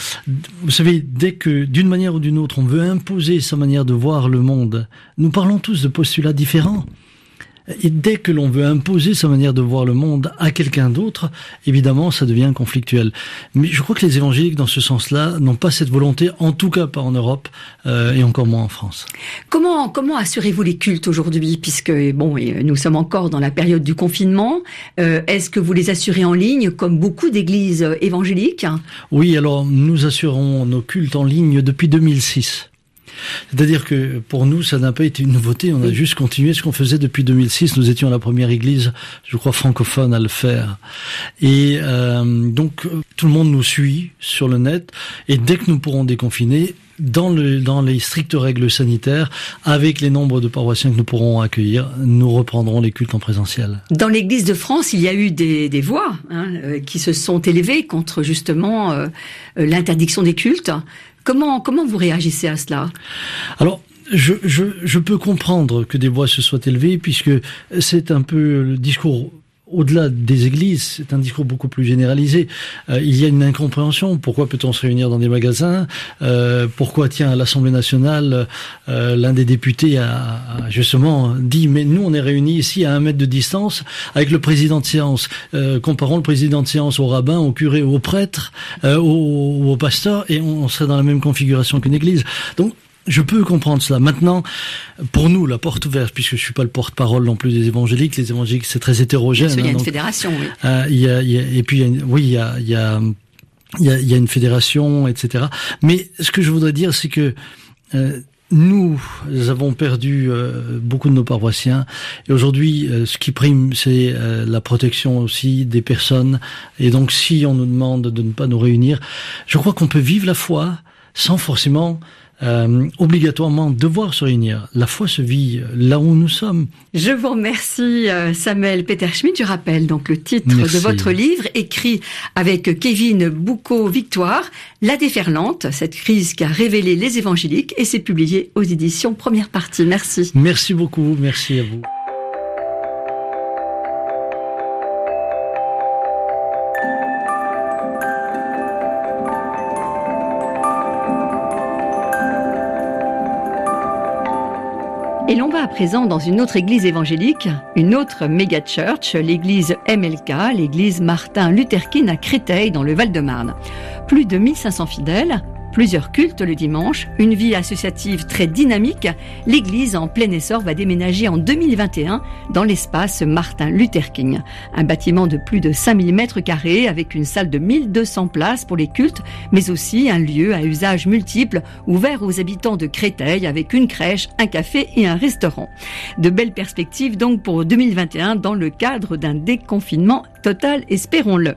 vous savez, dès que d'une manière ou d'une autre, on veut imposer sa manière de voir le monde, nous parlons tous de postulats différents. Et dès que l'on veut imposer sa manière de voir le monde à quelqu'un d'autre, évidemment, ça devient conflictuel. Mais je crois que les évangéliques, dans ce sens-là, n'ont pas cette volonté, en tout cas pas en Europe, euh, et encore moins en France. Comment comment assurez-vous les cultes aujourd'hui, puisque bon, nous sommes encore dans la période du confinement. Euh, Est-ce que vous les assurez en ligne, comme beaucoup d'églises évangéliques? Oui, alors nous assurons nos cultes en ligne depuis 2006. C'est-à-dire que pour nous, ça n'a pas été une nouveauté. On a juste continué ce qu'on faisait depuis 2006. Nous étions la première église, je crois, francophone à le faire. Et euh, donc, tout le monde nous suit sur le net. Et dès que nous pourrons déconfiner, dans, le, dans les strictes règles sanitaires, avec les nombres de paroissiens que nous pourrons accueillir, nous reprendrons les cultes en présentiel. Dans l'Église de France, il y a eu des, des voix hein, euh, qui se sont élevées contre justement euh, l'interdiction des cultes. Comment, comment vous réagissez à cela? Alors, je, je, je, peux comprendre que des voix se soient élevées, puisque c'est un peu le discours au-delà des églises, c'est un discours beaucoup plus généralisé. Euh, il y a une incompréhension. Pourquoi peut-on se réunir dans des magasins euh, Pourquoi, tiens, à l'Assemblée nationale, euh, l'un des députés a, justement dit, mais nous, on est réunis ici à un mètre de distance avec le président de séance. comparons le président de séance au rabbin, au curé, au prêtre, au, au pasteur, et on serait dans la même configuration qu'une église. Donc, je peux comprendre cela. Maintenant, pour nous, la porte ouverte, puisque je suis pas le porte-parole non plus des évangéliques, les évangéliques c'est très hétérogène. il y a une hein, fédération, oui. Euh, et puis oui, il y a, il y a, il y a, il y a une fédération, etc. Mais ce que je voudrais dire, c'est que euh, nous avons perdu euh, beaucoup de nos paroissiens et aujourd'hui euh, ce qui prime c'est la protection aussi des personnes et donc si on nous demande de ne pas nous réunir je crois qu'on peut vivre la foi sans forcément euh, obligatoirement devoir se réunir. La foi se vit là où nous sommes. Je vous remercie euh, Samuel Peter Schmidt. Je rappelle donc le titre de votre livre écrit avec Kevin Boucault Victoire, La déferlante, cette crise qui a révélé les évangéliques et c'est publié aux éditions Première Partie. Merci. Merci beaucoup. Merci à vous. Et l'on va à présent dans une autre église évangélique, une autre méga church, l'église MLK, l'église Martin Luther King à Créteil dans le Val-de-Marne. Plus de 1500 fidèles, Plusieurs cultes le dimanche, une vie associative très dynamique, l'église en plein essor va déménager en 2021 dans l'espace Martin Luther King. Un bâtiment de plus de 5000 mètres carrés avec une salle de 1200 places pour les cultes, mais aussi un lieu à usage multiple ouvert aux habitants de Créteil avec une crèche, un café et un restaurant. De belles perspectives donc pour 2021 dans le cadre d'un déconfinement total, espérons-le.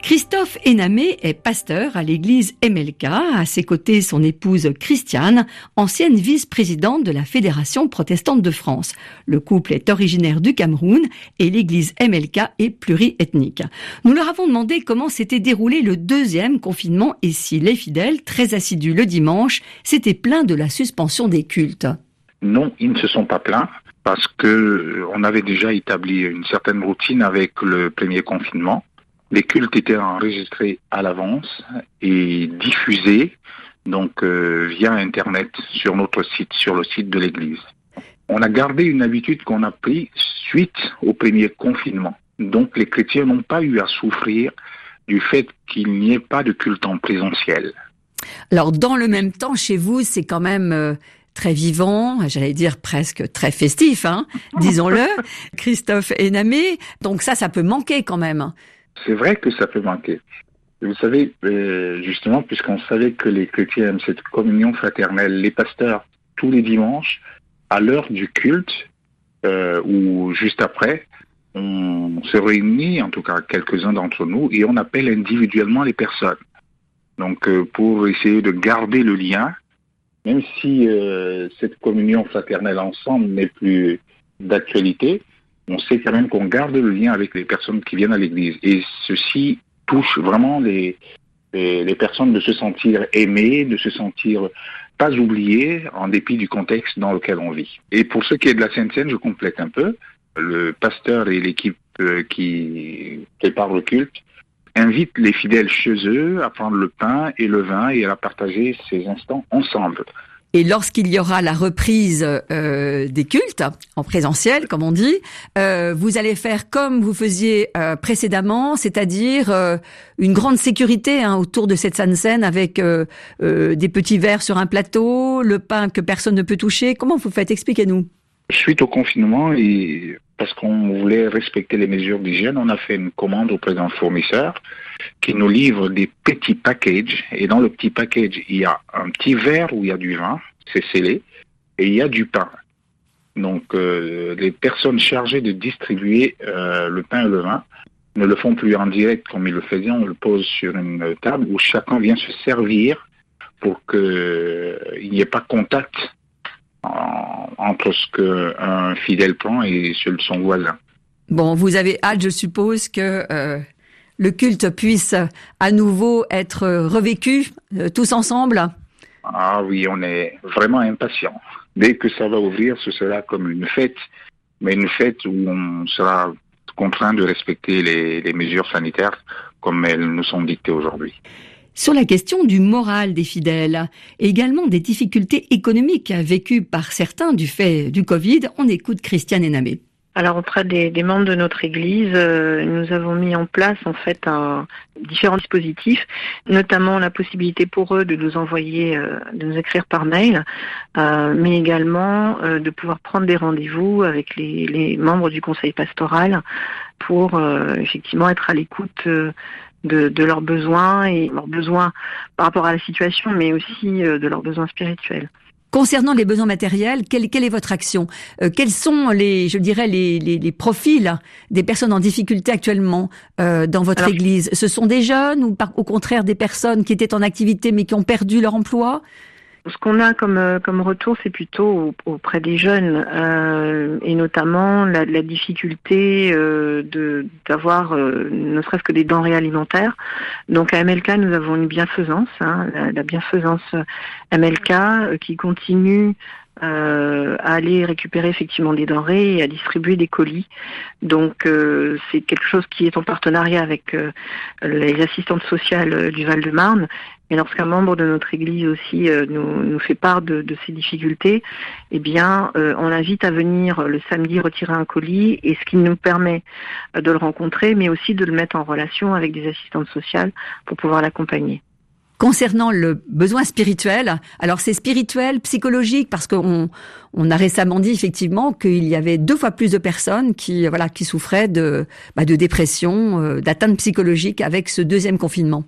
Christophe Enamé est pasteur à l'église MLK, à ses côtés son épouse Christiane, ancienne vice-présidente de la Fédération protestante de France. Le couple est originaire du Cameroun et l'église MLK est pluriethnique. Nous leur avons demandé comment s'était déroulé le deuxième confinement et si les fidèles, très assidus le dimanche, s'étaient plaints de la suspension des cultes. Non, ils ne se sont pas plaints parce que on avait déjà établi une certaine routine avec le premier confinement. Les cultes étaient enregistrés à l'avance et diffusés donc euh, via Internet sur notre site, sur le site de l'Église. On a gardé une habitude qu'on a prise suite au premier confinement. Donc les chrétiens n'ont pas eu à souffrir du fait qu'il n'y ait pas de culte en présentiel. Alors dans le même temps, chez vous, c'est quand même euh, très vivant, j'allais dire presque très festif, hein, disons-le. Christophe Enamé, donc ça, ça peut manquer quand même. C'est vrai que ça peut manquer. Vous savez, euh, justement, puisqu'on savait que les chrétiens aiment cette communion fraternelle, les pasteurs, tous les dimanches, à l'heure du culte, euh, ou juste après, on se réunit, en tout cas quelques-uns d'entre nous, et on appelle individuellement les personnes. Donc, euh, pour essayer de garder le lien, même si cette communion fraternelle ensemble n'est plus d'actualité, on sait quand même qu'on garde le lien avec les personnes qui viennent à l'église. Et ceci touche vraiment les, les, personnes de se sentir aimées, de se sentir pas oubliées en dépit du contexte dans lequel on vit. Et pour ce qui est de la Sainte-Seine, je complète un peu. Le pasteur et l'équipe euh, qui prépare le culte invitent les fidèles chez eux à prendre le pain et le vin et à partager ces instants ensemble. Et lorsqu'il y aura la reprise euh, des cultes en présentiel, comme on dit, euh, vous allez faire comme vous faisiez euh, précédemment, c'est-à-dire une grande sécurité hein, autour de cette scène avec des petits verres sur un plateau, le pain que personne ne peut toucher. Comment vous faites? Expliquez-nous. Suite au confinement et parce qu'on voulait respecter les mesures d'hygiène, on a fait une commande auprès d'un fournisseur qui nous livre des petits packages. Et dans le petit package, il y a un petit verre où il y a du vin, c'est scellé, et il y a du pain. Donc euh, les personnes chargées de distribuer euh, le pain et le vin ne le font plus en direct comme ils le faisaient, on le pose sur une table où chacun vient se servir pour qu'il euh, n'y ait pas contact entre ce qu'un fidèle prend et celui de son voisin. Bon, vous avez hâte, je suppose, que le culte puisse à nouveau être revécu euh, tous ensemble? Ah oui, on est vraiment impatients. Dès que ça va ouvrir, ce sera comme une fête, mais une fête où on sera contraints de respecter les, les mesures sanitaires comme elles nous sont dictées aujourd'hui. Sur la question du moral des fidèles et également des difficultés économiques vécues par certains du fait du Covid, on écoute Christiane Enamé. Alors auprès des, membres de notre Église, euh, nous avons mis en place en fait différents dispositifs, notamment la possibilité pour eux de nous envoyer, euh, de nous écrire par mail, euh, mais également de pouvoir prendre des rendez-vous avec les, membres du Conseil pastoral pour effectivement être à l'écoute. De, de, leurs besoins et leurs besoins par rapport à la situation, mais aussi de leurs besoins spirituels. Concernant les besoins matériels, quelle, quelle est votre action? Euh, Quels sont les, je dirais, les, les, les, profils des personnes en difficulté actuellement euh, dans votre Église? Ce sont des jeunes ou au contraire des personnes qui étaient en activité mais qui ont perdu leur emploi? Ce qu'on a comme, euh, retour, c'est plutôt auprès des jeunes, euh, et notamment la, difficulté euh, de d'avoir ne serait-ce que des denrées alimentaires. Donc à MLK, nous avons une bienfaisance, hein, la, bienfaisance MLK qui continue euh, à aller récupérer effectivement des denrées et à distribuer des colis. Donc euh, c'est quelque chose qui est en partenariat avec euh, les assistantes sociales du Val-de-Marne. Et lorsqu'un membre de notre Église aussi nous, fait part de, de, ces difficultés, eh bien, on l'invite à venir le samedi retirer un colis, et ce qui nous permet de le rencontrer, mais aussi de le mettre en relation avec des assistantes sociales pour pouvoir l'accompagner. Concernant le besoin spirituel, alors c'est spirituel, psychologique, parce qu'on on a récemment dit effectivement qu'il y avait deux fois plus de personnes qui voilà qui souffraient de bah, de dépression, euh, d'atteinte psychologique avec ce deuxième confinement.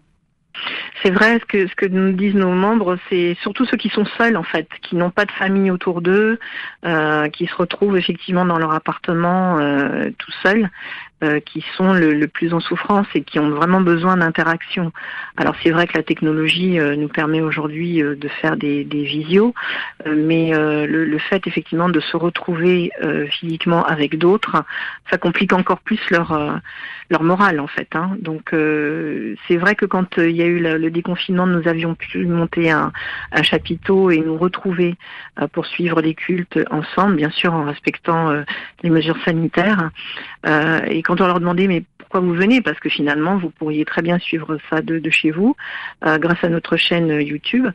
C'est vrai, ce que, ce que nous disent nos membres, c'est surtout ceux qui sont seuls en fait, qui n'ont pas de famille autour d'eux, euh, qui se retrouvent effectivement dans leur appartement euh, tout seuls, euh, qui sont le, plus en souffrance et qui ont vraiment besoin d'interaction. Alors c'est vrai que la technologie euh, nous permet aujourd'hui euh, de faire des, visios, mais le, fait effectivement de se retrouver physiquement avec d'autres, ça complique encore plus leur leur morale en fait. Hein. Donc c'est vrai que quand il y a eu le, déconfinement, nous avions pu monter un, un chapiteau et nous retrouver pour suivre les cultes ensemble, bien sûr en respectant les mesures sanitaires. Quand on leur demandait mais pourquoi vous venez? Parce que finalement, vous pourriez très bien suivre ça de, chez vous, euh, grâce à notre chaîne YouTube.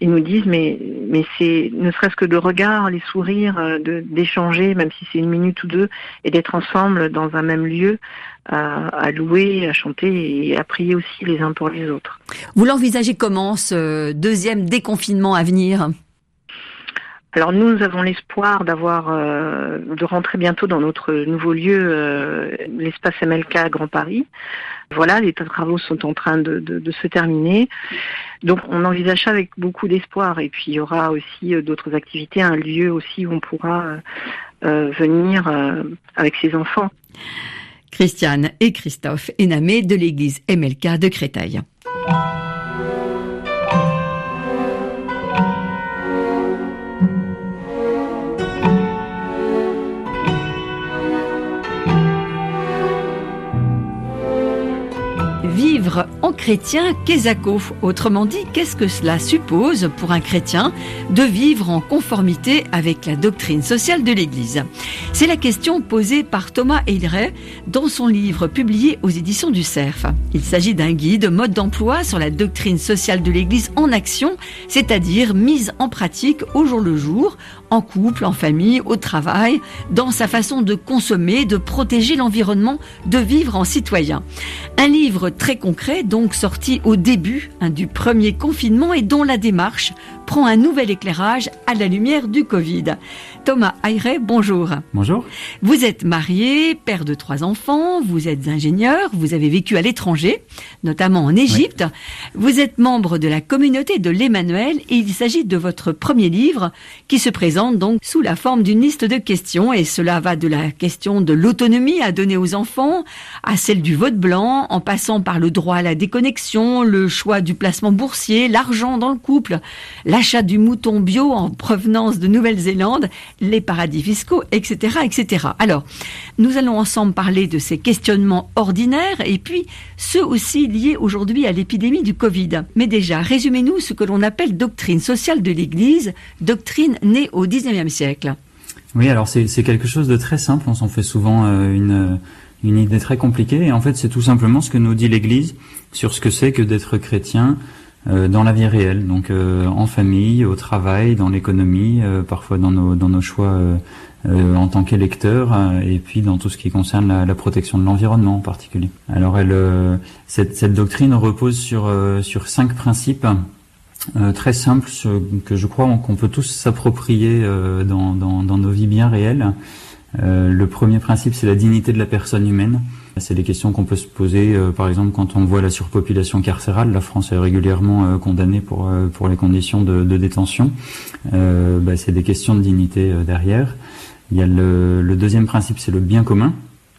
Ils nous disent mais mais c'est ne serait-ce que de regard, les sourires, euh, d'échanger, même si c'est une minute ou deux, et d'être ensemble dans un même lieu, à, à, louer, à chanter et à prier aussi les uns pour les autres. Vous l'envisagez comment ce deuxième déconfinement à venir? Alors nous, avons l'espoir euh, de rentrer bientôt dans notre nouveau lieu, euh, l'espace MLK à Grand Paris. Voilà, les travaux sont en train de, se terminer. Donc on envisage ça avec beaucoup d'espoir. Et puis il y aura aussi euh, d'autres activités, un lieu aussi où on pourra venir avec ses enfants. Christiane et Christophe Enamé de l'église MLK de Créteil. En chrétien Kezako. Autrement dit, qu'est-ce que cela suppose pour un chrétien de vivre en conformité avec la doctrine sociale de l'Église? C'est la question posée par Thomas Eilret dans son livre publié aux éditions du CERF. Il s'agit d'un guide mode d'emploi sur la doctrine sociale de l'Église en action, c'est-à-dire mise en pratique au jour le jour, en couple, en famille, au travail, dans sa façon de consommer, de protéger l'environnement, de vivre en citoyen. Un livre très concret, donc sorti au début hein, du premier confinement et dont la démarche prend un nouvel éclairage à la lumière du Covid. Thomas Ayret, bonjour. Bonjour. Vous êtes marié, père de trois enfants, vous êtes ingénieur, vous avez vécu à l'étranger, notamment en Égypte. Vous êtes membre de la communauté de l'Emmanuel et il s'agit de votre premier livre qui se présente donc sous la forme d'une liste de questions et cela va de la question de l'autonomie à donner aux enfants à celle du vote blanc en passant par le droit à la déconnexion, le choix du placement boursier, l'argent dans le couple, l'achat du mouton bio en provenance de Nouvelle-Zélande, les paradis fiscaux, etc., etc. Alors, nous allons ensemble parler de ces questionnements ordinaires et puis ceux aussi liés aujourd'hui à l'épidémie du Covid. Mais déjà, résumez-nous ce que l'on appelle doctrine sociale de l'Église, doctrine née au XIXe siècle. Oui, alors c'est quelque chose de très simple. On s'en fait souvent euh, une idée très compliquée. Et en fait, c'est tout simplement ce que nous dit l'Église sur ce que c'est que d'être chrétien dans la vie réelle, donc euh, en famille, au travail, dans l'économie, euh, parfois dans nos, dans nos choix en tant qu'électeur, et puis dans tout ce qui concerne la, la protection de l'environnement en particulier. Alors, elle, cette, cette, doctrine repose sur, sur cinq principes. très simples que je crois qu'on peut tous s'approprier dans, dans, dans, nos vies bien réelles. le premier principe, c'est la dignité de la personne humaine. C'est des questions qu'on peut se poser, euh, par exemple, quand on voit la surpopulation carcérale. La France est régulièrement euh, condamnée pour euh, pour les conditions de, détention. Bah, c'est des questions de dignité derrière. Il y a le, le deuxième principe, c'est le bien commun.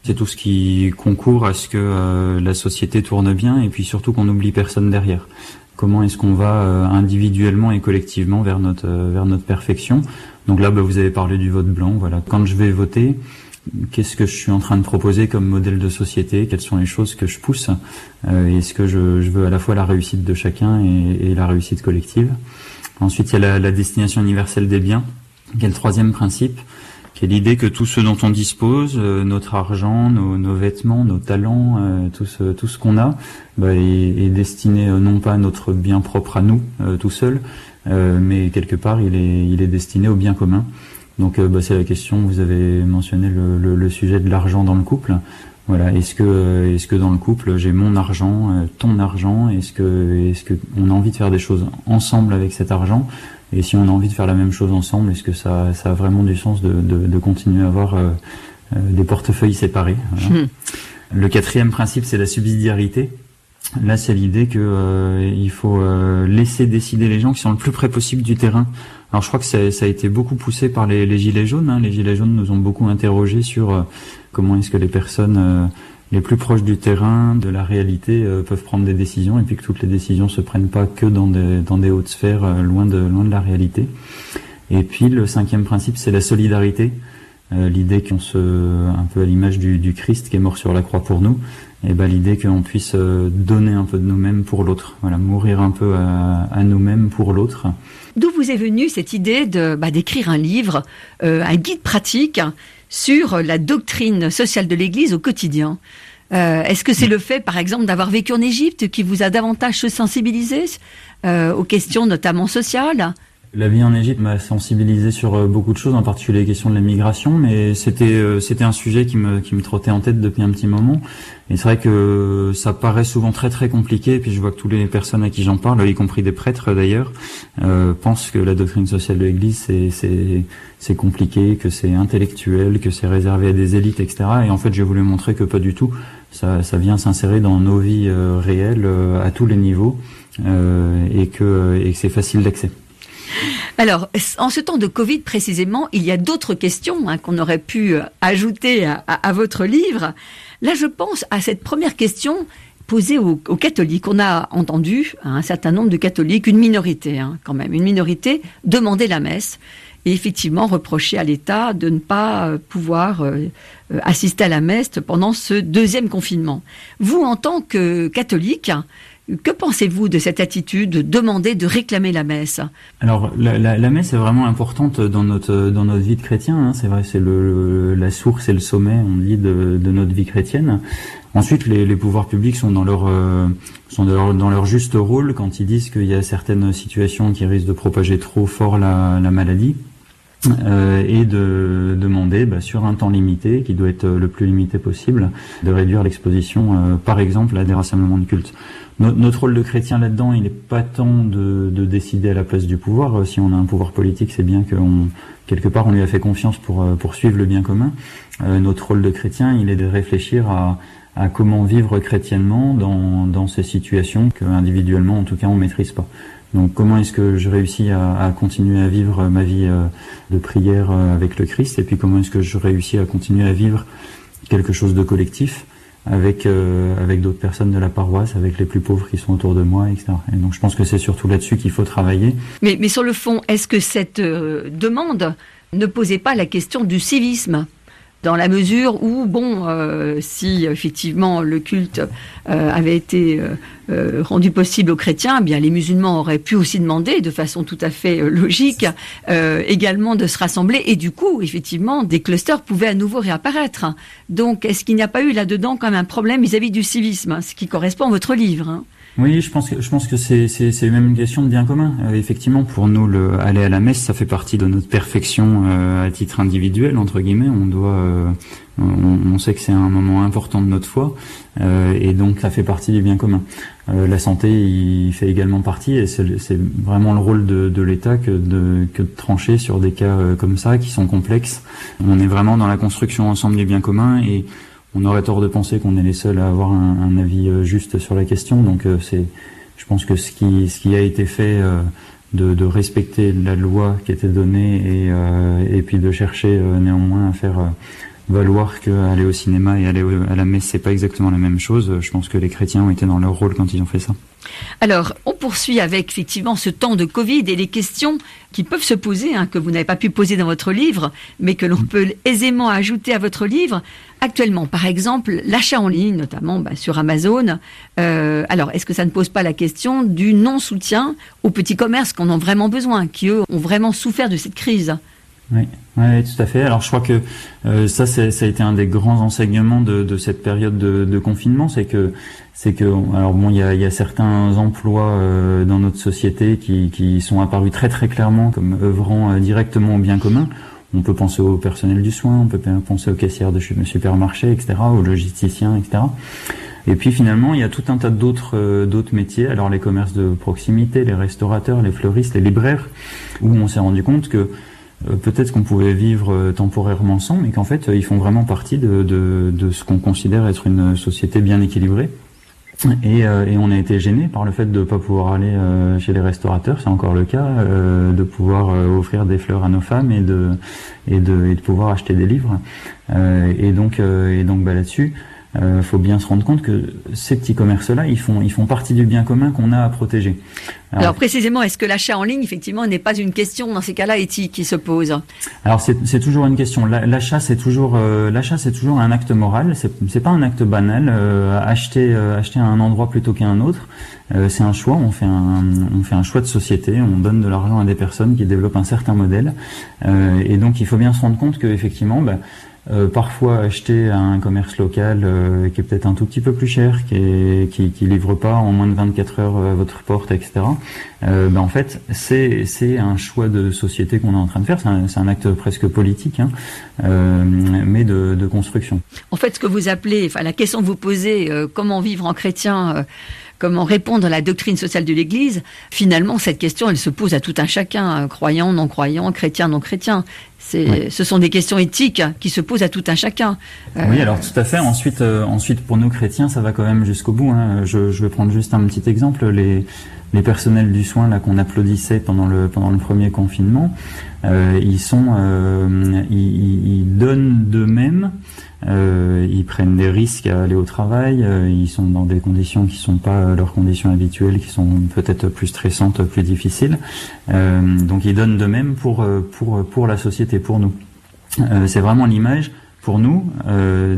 C'est tout ce qui concourt à ce que la société tourne bien et puis surtout qu'on n'oublie personne derrière. Comment est-ce qu'on va individuellement et collectivement vers notre vers notre perfection? Donc là, bah, vous avez parlé du vote blanc. Voilà, quand je vais voter, qu'est-ce que je suis en train de proposer comme modèle de société, quelles sont les choses que je pousse, euh, est-ce que je, veux à la fois la réussite de chacun et, la réussite collective. Ensuite, il y a la, destination universelle des biens, qui est le troisième principe, qui est l'idée que tout ce dont on dispose, euh, notre argent, nos, vêtements, nos talents, euh, tout ce, tout ce qu'on a, bah, est, destiné non pas à notre bien propre à nous, tout seul, mais quelque part il est, il est destiné au bien commun. Donc euh, bah, c'est la question, vous avez mentionné le, le, sujet de l'argent dans le couple. Voilà, est-ce que euh, est-ce que dans le couple j'ai mon argent, euh, ton argent, est-ce que est-ce que on a envie de faire des choses ensemble avec cet argent? Et si on a envie de faire la même chose ensemble, est-ce que ça, ça a vraiment du sens de, de, de continuer à avoir des portefeuilles séparés? Voilà. Hmm. Le quatrième principe, c'est la subsidiarité. Là, c'est l'idée que il faut laisser décider les gens qui sont le plus près possible du terrain alors je crois que ça, a été beaucoup poussé par les, gilets jaunes. Hein. Les gilets jaunes nous ont beaucoup interrogé sur euh, comment est-ce que les personnes euh, les plus proches du terrain, de la réalité, euh, peuvent prendre des décisions et puis que toutes les décisions se prennent pas que dans des, dans des hautes sphères, loin de loin de la réalité. Et puis le cinquième principe, c'est la solidarité. l'idée qu'on se, un peu à l'image du, du, Christ qui est mort sur la croix pour nous, et ben l'idée qu'on puisse donner un peu de nous-mêmes pour l'autre. Voilà, mourir un peu à, à nous-mêmes pour l'autre. D'où vous est venue cette idée de bah, d'écrire un livre, euh, un guide pratique sur la doctrine sociale de l'Église au quotidien? Euh, Est-ce que c'est le fait, par exemple, d'avoir vécu en Égypte qui vous a davantage sensibilisé euh, aux questions notamment sociales? La vie en Égypte m'a sensibilisé sur euh, beaucoup de choses, en particulier les questions de la migration, mais c'était euh, c'était un sujet qui me qui me trottait en tête depuis un petit moment. Et c'est vrai que ça paraît souvent très très compliqué. Et puis je vois que toutes les personnes à qui j'en parle, y compris des prêtres d'ailleurs, euh, pensent que la doctrine sociale de l'Église c'est c'est c'est compliqué, que c'est intellectuel, que c'est réservé à des élites, etc. Et en fait, j'ai voulu montrer que pas du tout. Ça ça vient s'insérer dans nos vies réelles à tous les niveaux et que et que c'est facile d'accès. Alors, en ce temps de Covid précisément, il y a d'autres questions hein, qu'on aurait pu euh, ajouter à, votre livre. Là, je pense à cette première question posée aux, catholiques. On a entendu un certain nombre de catholiques, une minorité hein, quand même, une minorité, demander la messe et effectivement reprocher à l'État de ne pas euh, pouvoir euh, assister à la messe pendant ce deuxième confinement. Vous, en tant que catholique, que pensez-vous de cette attitude de demander, de réclamer la messe? Alors la, messe est vraiment importante dans notre dans notre vie de chrétien. Hein. C'est vrai, c'est le, la source et le sommet, on dit, de, de notre vie chrétienne. Ensuite, les, les, pouvoirs publics sont dans leur euh, sont dans leur, dans leur, juste rôle quand ils disent qu'il y a certaines situations qui risquent de propager trop fort la, la maladie. Euh, et de demander bah, sur un temps limité, qui doit être le plus limité possible, de réduire l'exposition, euh, par exemple, à des rassemblements de culte notre rôle de chrétien là-dedans, il n'est pas tant de, de, décider à la place du pouvoir. Euh, si on a un pouvoir politique, c'est bien qu'on quelque part on lui a fait confiance pour euh, poursuivre le bien commun. Euh, notre rôle de chrétien, il est de réfléchir à, à comment vivre chrétiennement dans, dans ces situations que individuellement, en tout cas, on maîtrise pas. Donc, comment est-ce que je réussis à, à, continuer à vivre ma vie de prière avec le Christ, et puis comment est-ce que je réussis à continuer à vivre quelque chose de collectif? Avec euh, avec d'autres personnes de la paroisse, avec les plus pauvres qui sont autour de moi, etc. Et donc je pense que c'est surtout là-dessus qu'il faut travailler. Mais, mais sur le fond, est-ce que cette euh, demande ne posait pas la question du civisme? Dans la mesure où, bon, euh, si effectivement le culte euh, avait été euh, rendu possible aux chrétiens, eh bien les musulmans auraient pu aussi demander, de façon tout à fait logique, également de se rassembler, et du coup, effectivement, des clusters pouvaient à nouveau réapparaître. Donc, est-ce qu'il n'y a pas eu là-dedans même un problème vis-à-vis du civisme, ce qui correspond à votre livre hein? Oui, je pense que je pense que c'est c'est même une question de bien commun. Euh, effectivement, pour nous, le aller à la messe, ça fait partie de notre perfection euh, à titre individuel entre guillemets. On doit, euh, on, sait que c'est un moment important de notre foi, et donc ça fait partie du bien commun. la santé, il fait également partie, et c'est vraiment le rôle de, de l'État que de que de trancher sur des cas comme ça qui sont complexes. On est vraiment dans la construction ensemble du bien commun et on aurait tort de penser qu'on est les seuls à avoir un, avis euh, juste sur la question. Donc euh, c'est, je pense que ce qui, ce qui a été fait euh, de, respecter la loi qui était donnée et, et puis de chercher néanmoins à faire valoir qu'aller au cinéma et aller à la messe, c'est pas exactement la même chose. Je pense que les chrétiens ont été dans leur rôle quand ils ont fait ça. Alors, on poursuit avec effectivement ce temps de Covid et les questions qui peuvent se poser, hein, que vous n'avez pas pu poser dans votre livre, mais que l'on peut aisément ajouter à votre livre. Actuellement, par exemple, l'achat en ligne, notamment bah, sur Amazon. Euh, alors, est-ce que ça ne pose pas la question du non-soutien aux petits commerces qu'on a vraiment besoin, qui eux ont vraiment souffert de cette crise? Oui, tout à fait. Alors je crois que euh, ça, ça a été un des grands enseignements de, de cette période de, de confinement, c'est que c'est que alors bon, il y a, y a, certains emplois euh, dans notre société qui, qui, sont apparus très très clairement comme œuvrant euh, directement au bien commun. On peut penser au personnel du soin, on peut penser aux caissières de supermarché, etc., aux logisticiens, etc. Et puis finalement, il y a tout un tas d'autres euh, d'autres métiers. Alors les commerces de proximité, les restaurateurs, les fleuristes, les libraires, où on s'est rendu compte que euh, peut-être qu'on pouvait vivre temporairement sans, mais qu'en fait, ils font vraiment partie de, de, de ce qu'on considère être une société bien équilibrée. Et, euh, et, on a été gêné par le fait de ne pas pouvoir aller chez les restaurateurs, c'est encore le cas, de pouvoir offrir des fleurs à nos femmes et de et de, et de pouvoir acheter des livres. et donc et donc bah, là-dessus, il euh, faut bien se rendre compte que ces petits commerces-là, ils font, ils font partie du bien commun qu'on a à protéger. Alors, précisément, est-ce que l'achat en ligne, effectivement, n'est pas une question dans ces cas-là éthique qui se pose Alors c'est toujours une question. L'achat, c'est toujours euh, l'achat, c'est toujours un acte moral. C'est pas un acte banal. Euh, acheter acheter à un endroit plutôt qu'à un autre, c'est un choix. On fait un on fait un choix de société. On donne de l'argent à des personnes qui développent un certain modèle. et donc il faut bien se rendre compte que effectivement, bah, euh, parfois acheter à un commerce local euh, qui est peut-être un tout petit peu plus cher, qui, qui, qui livre pas en moins de 24 heures à votre porte, etc. Euh, ben en fait, c'est c'est un choix de société qu'on est en train de faire. C'est un, un, acte presque politique, hein, euh, mais de, de, construction. En fait, ce que vous appelez, enfin la question que vous posez, comment vivre en chrétien comment répondre à la doctrine sociale de l'Église, finalement, cette question, elle se pose à tout un chacun, croyant, non croyant, chrétien, non chrétien. Ce sont des questions éthiques qui se posent à tout un chacun. Oui, alors tout à fait. Ensuite, euh, ensuite, pour nous chrétiens, ça va quand même jusqu'au bout. Hein. Je, je, vais prendre juste un petit exemple. Les, les personnels du soin là qu'on applaudissait pendant le pendant le premier confinement, euh, ils sont euh, ils, ils, donnent d'eux-mêmes, euh, ils prennent des risques à aller au travail, euh, ils sont dans des conditions qui sont pas leurs conditions habituelles, qui sont peut-être plus stressantes, plus difficiles. Euh, donc ils donnent d'eux-mêmes pour pour pour la société, pour nous. c'est vraiment l'image pour nous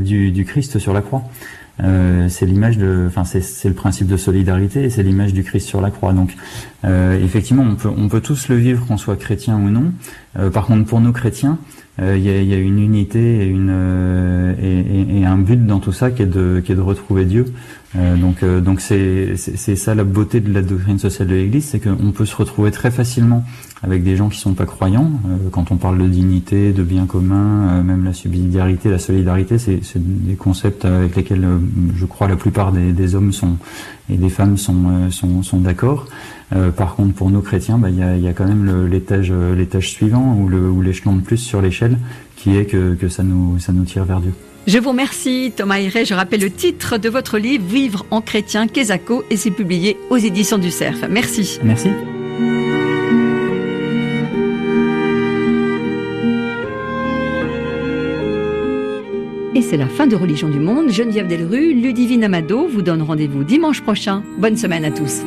du, du Christ sur la croix. Euh, c'est l'image de, enfin c'est le principe de solidarité et c'est l'image du Christ sur la croix. Donc euh, effectivement, on peut on peut tous le vivre qu'on soit chrétien ou non. Euh, par contre, pour nous chrétiens, il y a, une unité et une et, un but dans tout ça qui est de retrouver Dieu. Donc donc c'est c'est ça la beauté de la doctrine sociale de l'Église, c'est qu'on peut se retrouver très facilement avec des gens qui sont pas croyants. Euh, quand on parle de dignité, de bien commun, euh, même la subsidiarité, la solidarité, c'est des concepts avec lesquels euh, je crois la plupart des, des, hommes sont et des femmes sont sont, sont d'accord. par contre, pour nous chrétiens, bah, il y, a, y, a, quand même l'étage l'étage suivant ou l'échelon de plus sur l'échelle, qui est que, que ça nous ça nous tire vers Dieu. Je vous remercie Thomas Hiré. Je rappelle le titre de votre livre Vivre en chrétien, Kézako, et c'est publié aux éditions du Cerf. Merci. Merci. Et c'est la fin de Religion du Monde. Geneviève Delru, Ludivine Amado vous donne rendez-vous dimanche prochain. Bonne semaine à tous.